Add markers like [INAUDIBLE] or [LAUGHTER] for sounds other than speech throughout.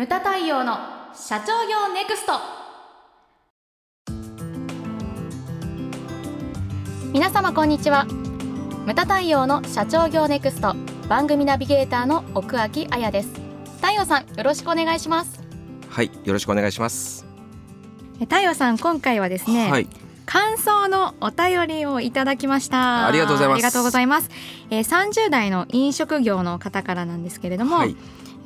ムタ太陽の社長業ネクスト。皆様こんにちは。ムタ太陽の社長業ネクスト。番組ナビゲーターの奥脇彩です。太陽さんよろしくお願いします。はいよろしくお願いします。太陽さん今回はですね、はい感想のお便りをいただきました。ありがとうございます。ありがとうございます、えー、30代の飲食業の方からなんですけれども、はい、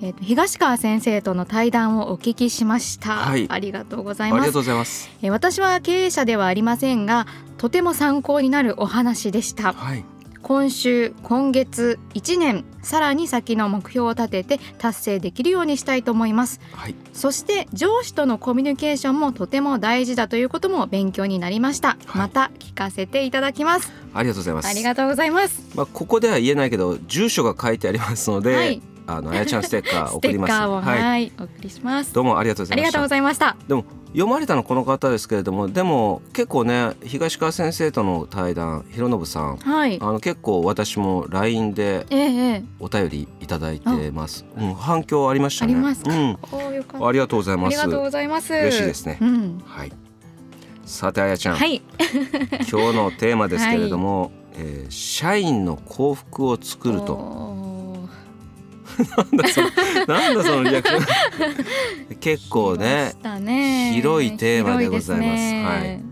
えーと、東川先生との対談をお聞きしました、はい、ありがとうございます。ありがとうございます、えー、私は経営者ではありませんがとても参考になるお話でした、はい今週今月1年さらに先の目標を立てて達成できるようにしたいと思います、はい、そして上司とのコミュニケーションもとても大事だということも勉強になりました、はい、また聞かせていただきます。ありがとうございます。ありがとうございます。まあここでは言えないけど住所が書いてありますので、はい。あのあやちゃんステッカー送ります。[LAUGHS] はい、はい、お送りします。どうもありがとうございました。ありがとうございました。でも読まれたのこの方ですけれども、でも結構ね東川先生との対談、広信さん、はい、あの結構私もラインでお便りいただいてます。ええ、うん、反響ありましたね。ありますか？うん、ありがとうございます。ありがとうございます。嬉しいですね。うん、はい。さてあやちゃん、はい、[LAUGHS] 今日のテーマですけれども、[LAUGHS] はい、えー、社員の幸福を作ると。[LAUGHS] なんだそのなんだそのリアクション。[LAUGHS] 結構ね広いテーマでございます、はい、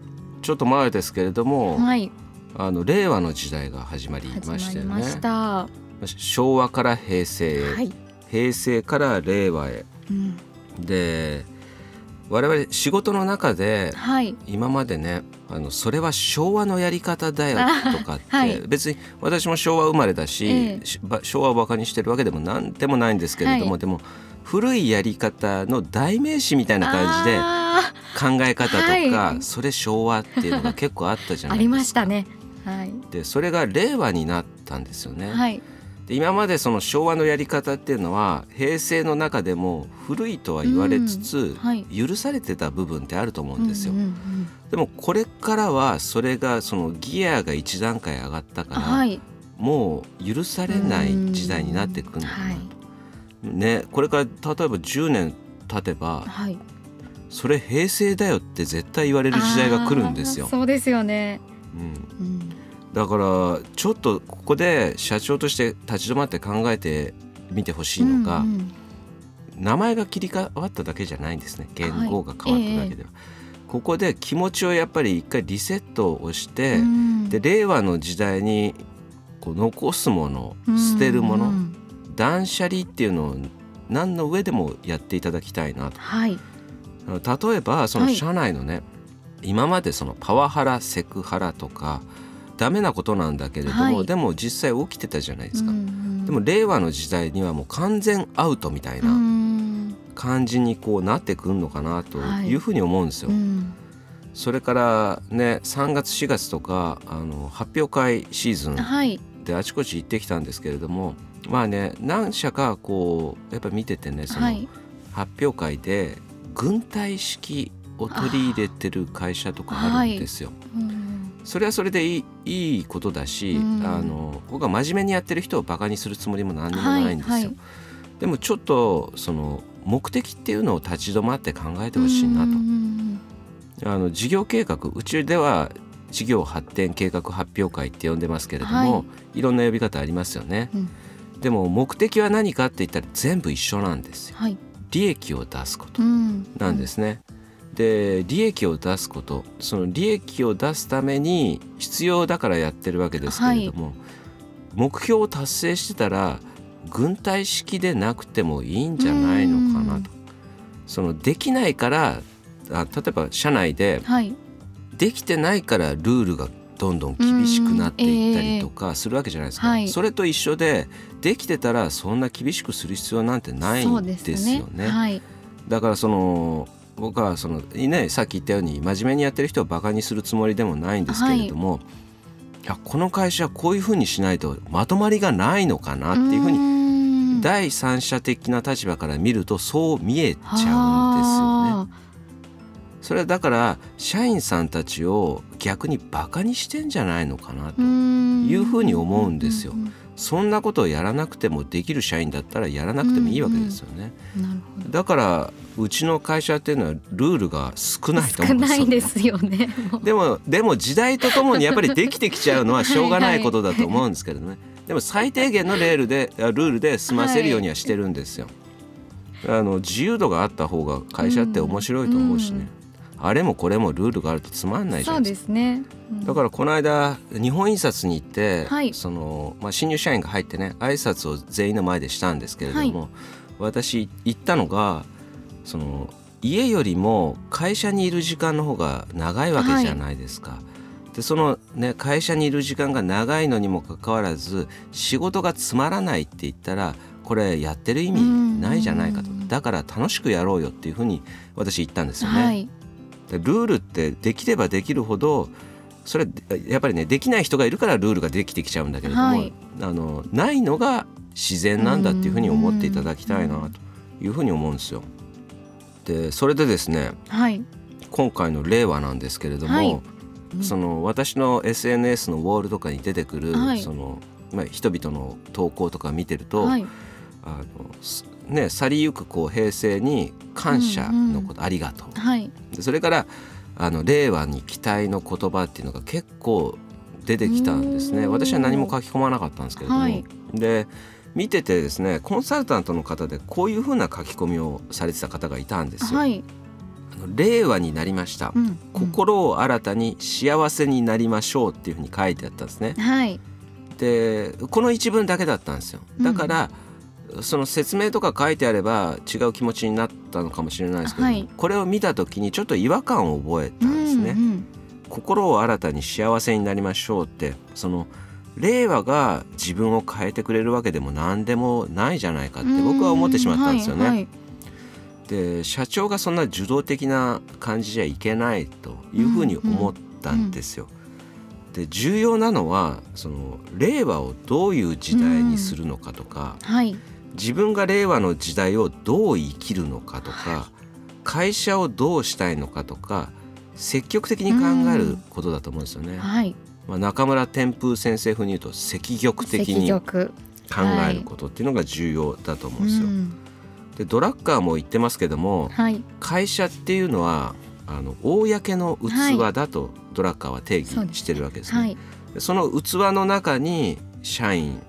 ちょっと前ですけれども、はい、あの令和の時代が始まりましたよね。昭和から平成へ、はい、平成から令和へ、うん、で我々仕事の中で、今までねあのそれは昭和のやり方だよとかって、はい、別に私も昭和生まれだし、えー、昭和をバカにしてるわけでも何でもないんですけれども、はい、でも古いやり方の代名詞みたいな感じで考え方とか、はい、それ昭和っていうのが結構あったじゃないですか。[LAUGHS] ありましたね。はい、でそれが令和になったんですよね。はいで今までその昭和のやり方っていうのは平成の中でも古いとは言われつつ、うんはい、許されてた部分ってあると思うんですよ。うんうんうん、でもこれからはそれがそのギアが一段階上がったから、はい、もう許されない時代になっていくんだな。と、はい、ね、これから例えば10年経てば、はい、それ平成だよって絶対言われる時代が来るんですよ。そうですよね、うん、うんだからちょっとここで社長として立ち止まって考えてみてほしいのが、うんうん、名前が切り替わっただけじゃないんですね。言語が変わっただけでは。はいえー、ここで気持ちをやっぱり一回リセットをして、うん、で令和の時代にこう残すもの捨てるもの、うん。うん、断捨離っていうのを何の上でもやっていただきたいなと。はい、例えばその社内のね、はい、今までそのパワハラセクハラとかダメなことなんだけれども、はい、でも実際起きてたじゃないですか、うんうん、でも令和の時代にはもう完全アウトみたいな感じにこうなってくるのかなとい。うふうに思うんですよ。はいうん、それからね3月4月とかあの発表会シーズンであちこち行ってきたんですけれども、はい、まあね何社かこうやっぱ見ててねその発表会で軍隊式を取り入れてる会社とかあるんですよ。うんそれはそれでいいいいことだし、うん、あの僕は真面目にやってる人をバカにするつもりも何にもないんですよ。はいはい、でもちょっとその目的っていうのを立ち止まって考えてほしいなと。あの事業計画うちでは事業発展計画発表会って呼んでますけれども、はい、いろんな呼び方ありますよね。うん、でも目的は何かって言ったら全部一緒なんですよ。はい、利益を出すことなんですね。うんで利益を出すこと。その利益を出すために必要だからやってるわけですけれども、はい、目標を達成してたら軍隊式でなくてもいいんじゃないのかなと。そのできないからあ例えば社内で、はい、できてないからルールがどんどん厳しくなっていったりとかするわけじゃないですか、えーはい、それと一緒でできてたらそんな厳しくする必要なんてないんですよね。ね。はい、だからその僕はその、ね、さっき言ったように真面目にやってる人をバカにするつもりでもないんですけれども、はい、この会社はこういうふうにしないとまとまりがないのかなっていうふうに第三者的な立場から見るとそう見えちゃうんですよね。それはだから社員さんたちを逆にバカにしてんじゃないのかなというふうに思うんですよ。そんなことをやらなくてもできる社員だったらやらなくてもいいわけですよね。だからうちの会社っていうのはルールが少ないと思うんですよ、ね、ですよね。でもでも時代とともにやっぱりできてきちゃうのはしょうがないことだと思うんですけどね。はいはい、でも最低限のレールでルールで済ませるようにはしてるんですよ。はい、あの自由度があった方が会社って面白いと思うしね。うんあれもこれもルールがあるとつまんないじゃないですか。ねうん、だからこの間日本印刷に行って、はい、そのまあ、新入社員が入ってね挨拶を全員の前でしたんですけれども、はい、私言ったのがその家よりも会社にいる時間の方が長いわけじゃないですか。はい、でそのね会社にいる時間が長いのにもかかわらず仕事がつまらないって言ったらこれやってる意味ないじゃないかとだから楽しくやろうよっていうふうに私言ったんですよね。ルールってできればできるほどそれやっぱりねできない人がいるからルールができてきちゃうんだけれども、はい、あのないのが自然なんだっていうふうに思っていただきたいなというふうに思うんですよ。でそれでですね、はい、今回の令和なんですけれども、はい。その私の SNS のウォールとかに出てくる、そのまあ、人々の投稿とか見てると、あのね、去りゆくこう平成に感謝のこと、うんうん、ありがとう、はい、それからあの令和に期待の言葉っていうのが結構出てきたんですね。私は何も書き込まなかったんですけれども、はい、で見ててですねコンサルタントの方でこういうふうな書き込みをされてた方がいたんですよ。はい、令和になりました、うんうん、心を新たに幸せになりましょうっていうふうに書いてあったんですね。はい、でこの一文だけだったんですよ。だから、うんその説明とか書いてあれば違う気持ちになったのかもしれないですけど、はい、これを見た時にちょっと違和感を覚えたんですね。うんうん、心を新たに幸せになりましょうってその令和が自分を変えてくれるわけでも何でもないじゃないかって僕は思ってしまったんですよね。はいはい、で社長がそんな受動的な感じじゃいけないというふうに思ったんですよ。で重要なのはその令和をどういう時代にするのかとか、うん。はい、自分が令和の時代をどう生きるのかとか、はい、会社をどうしたいのかとか積極的に考えることだと思うんですよね。はい、まあ、中村天風先生風に言うと積極的に考えることっていうのが重要だと思うんですよ。でドラッカーも言ってますけども、はい、会社っていうのはあの公の器だとドラッカーは定義してるわけですね。そで、ねその器の中に社員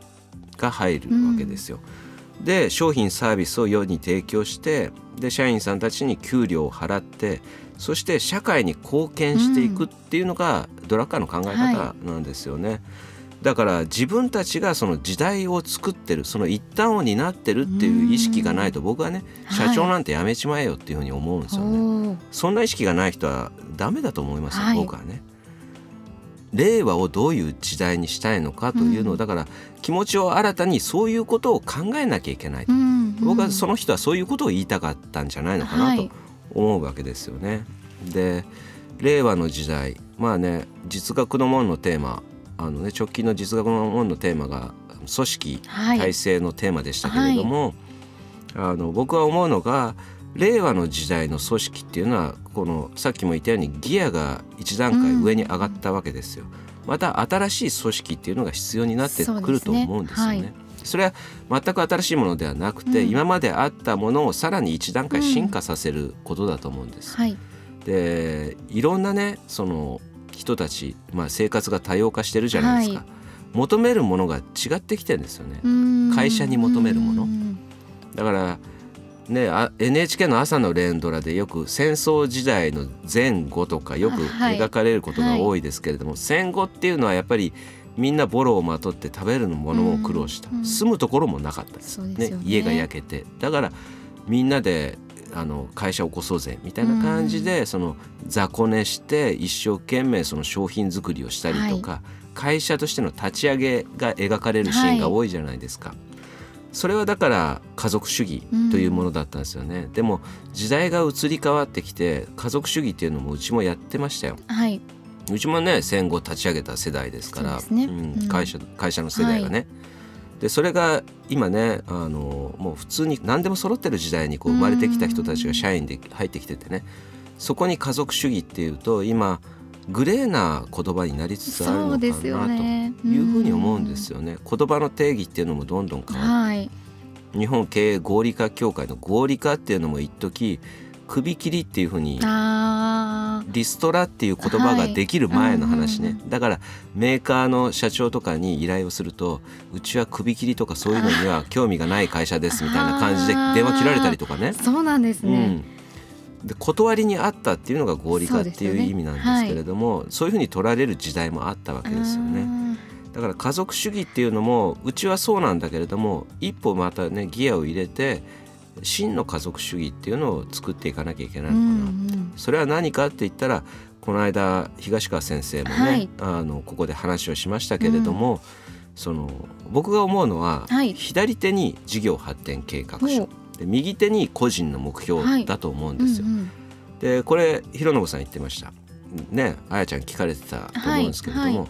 が入るわけですよ。うんで商品サービスを世に提供してで社員さんたちに給料を払ってそして社会に貢献していくっていうのが、ドラッカーの考え方なんですよね。はい、だから自分たちがその時代を作ってるその一端を担ってるっていう意識がないと僕はね社長なんてやめちまえよっていうふうに思うんですよね。はい、そんな意識がない人はダメだと思いますよ、はい、僕はね。令和をどういう時代にしたいのかというのを、うん、だから気持ちを新たにそういうことを考えなきゃいけない、うんうん、僕はその人はそういうことを言いたかったんじゃないのかなと思うわけですよね。はい、で令和の時代まあね実学の門のテーマあの、ね、直近の実学の門のテーマが組織体制のテーマでしたけれども、はい、あの僕は思うのが令和の時代の組織っていうのはこのさっきも言ったようにギアが一段階上に上がったわけですよ。うん、また新しい組織っていうのが必要になってくると思うんですよね。そ、れは全く新しいものではなくて、うん、今まであったものをさらに一段階進化させることだと思うんです。うんはい、でいろんなねその人たち、まあ、生活が多様化してるじゃないですか。求めるものが違ってきてるんですよね。会社に求めるもの。だからね、NHK の朝の連ドラでよく戦争時代の前後とかよく描かれることが多いですけれども、はい、戦後っていうのはやっぱりみんなボロをまとって食べるものを苦労した、うん、住むところもなかったです、ね、ね、家が焼けて。だからみんなであの会社を起こそうぜみたいな感じで、うん、その雑魚寝して一生懸命その商品作りをしたりとか、はい、会社としての立ち上げが描かれるシーンが多いじゃないですか。はいそれはだから家族主義というものだったんですよね、うん、でも時代が移り変わってきて家族主義っていうのもうちもやってましたよ、はい、うちもね戦後立ち上げた世代ですから、ね、うん、会社会社の世代がね、はい、でそれが今ねあのもう普通に何でも揃ってる時代にこう生まれてきた人たちが社員で入ってきててねそこに家族主義っていうと今グレーな言葉になりつつあるのかなというふうに思うんですよね。言葉の定義っていうのもどんどん変わって、はい、日本経営合理化協会の合理化っていうのも一時首切りっていうふうにリストラっていう言葉ができる前の話ね、はいうん、だからメーカーの社長とかに依頼をするとうちは首切りとかそういうのには興味がない会社ですみたいな感じで電話切られたりとかね。そうなんですね、うん、で断りにあったっていうのが合理化っていう意味なんですけれどもそう、ねはい、そういうふうに取られる時代もあったわけですよね。だから家族主義っていうのもうちはそうなんだけれども一歩またねギアを入れて真の家族主義っていうのを作っていかなきゃいけないのかな、うんうん、それは何かって言ったらこの間東川先生もね、はい、あのここで話をしましたけれども、うん、その僕が思うのは、はい、左手に事業発展計画書。で右手に個人の目標だと思うんですよ。はいうんうん、でこれ弘信さん言ってました。ねあやちゃん聞かれてたと思うんですけれども。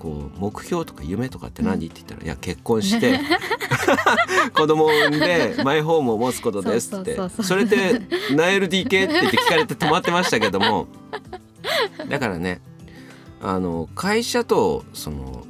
こう目標とか夢とかって何、って言ったら「いや結婚して [LAUGHS] [LAUGHS] 子供を産んで [LAUGHS] マイホームを持つことです」って。それで何 LDK って言って聞かれて止まってましたけども。だからねあの会社とその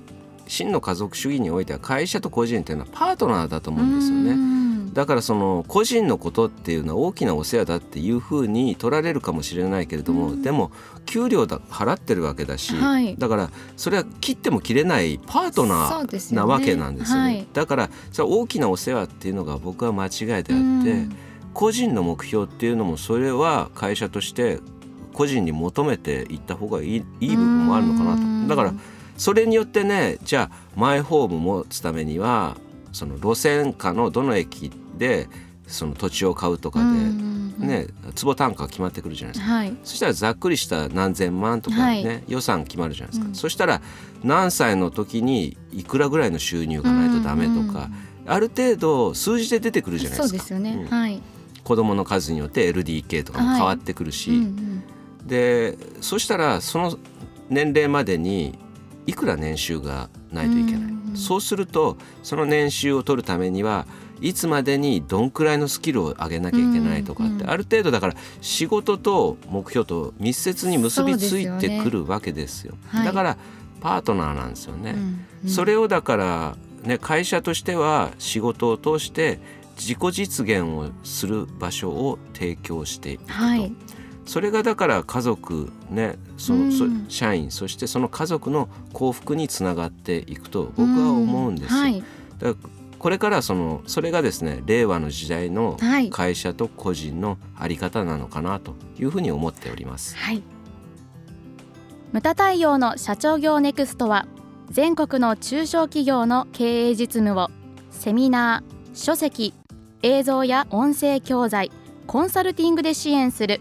真の家族主義においては会社と個人っていうのはパートナーだと思うんですよね。だからその個人のことっていうのは大きなお世話だっていうふうに取られるかもしれないけれども、うん、でも給料だ払ってるわけだし、はい、だからそれは切っても切れないパートナーなわけなんですよね。よねはい、だからそれ大きなお世話っていうのが僕は間違いであって、うん、個人の目標っていうのもそれは会社として個人に求めていった方がいいいい部分もあるのかなと。だからそれによってねじゃあマイホーム持つためにはその路線下のどの駅でその土地を買うとかで、ね、坪単価が決まってくるじゃないですか、はい、そしたらざっくりした何千万とかね、はい、予算決まるじゃないですか、うん、そしたら何歳の時にいくらぐらいの収入がないとダメとか、ある程度数字で出てくるじゃないですか。そうですよね、うん、はい、子供の数によって LDK とかも変わってくるし、はいうんうん、でそしたらその年齢までにいくら年収がないといけない、うんうん、そうするとその年収を取るためにはいつまでにどんくらいのスキルを上げなきゃいけないとかって、うんうん、ある程度だから仕事と目標と密接に結びついてくるわけですよ。すよね、だからパートナーなんですよね。うん、それをだからね会社としては仕事を通して自己実現をする場所を提供していくと。はいそれがだから家族ねその、うん、社員そしてその家族の幸福につながっていくと僕は思うんですよ。はい、だからこれからそのそれがですね令和の時代の会社と個人のあり方なのかなというふうに思っております。はい、ムタ太陽の社長業ネクストは全国の中小企業の経営実務をセミナー書籍映像や音声教材コンサルティングで支援する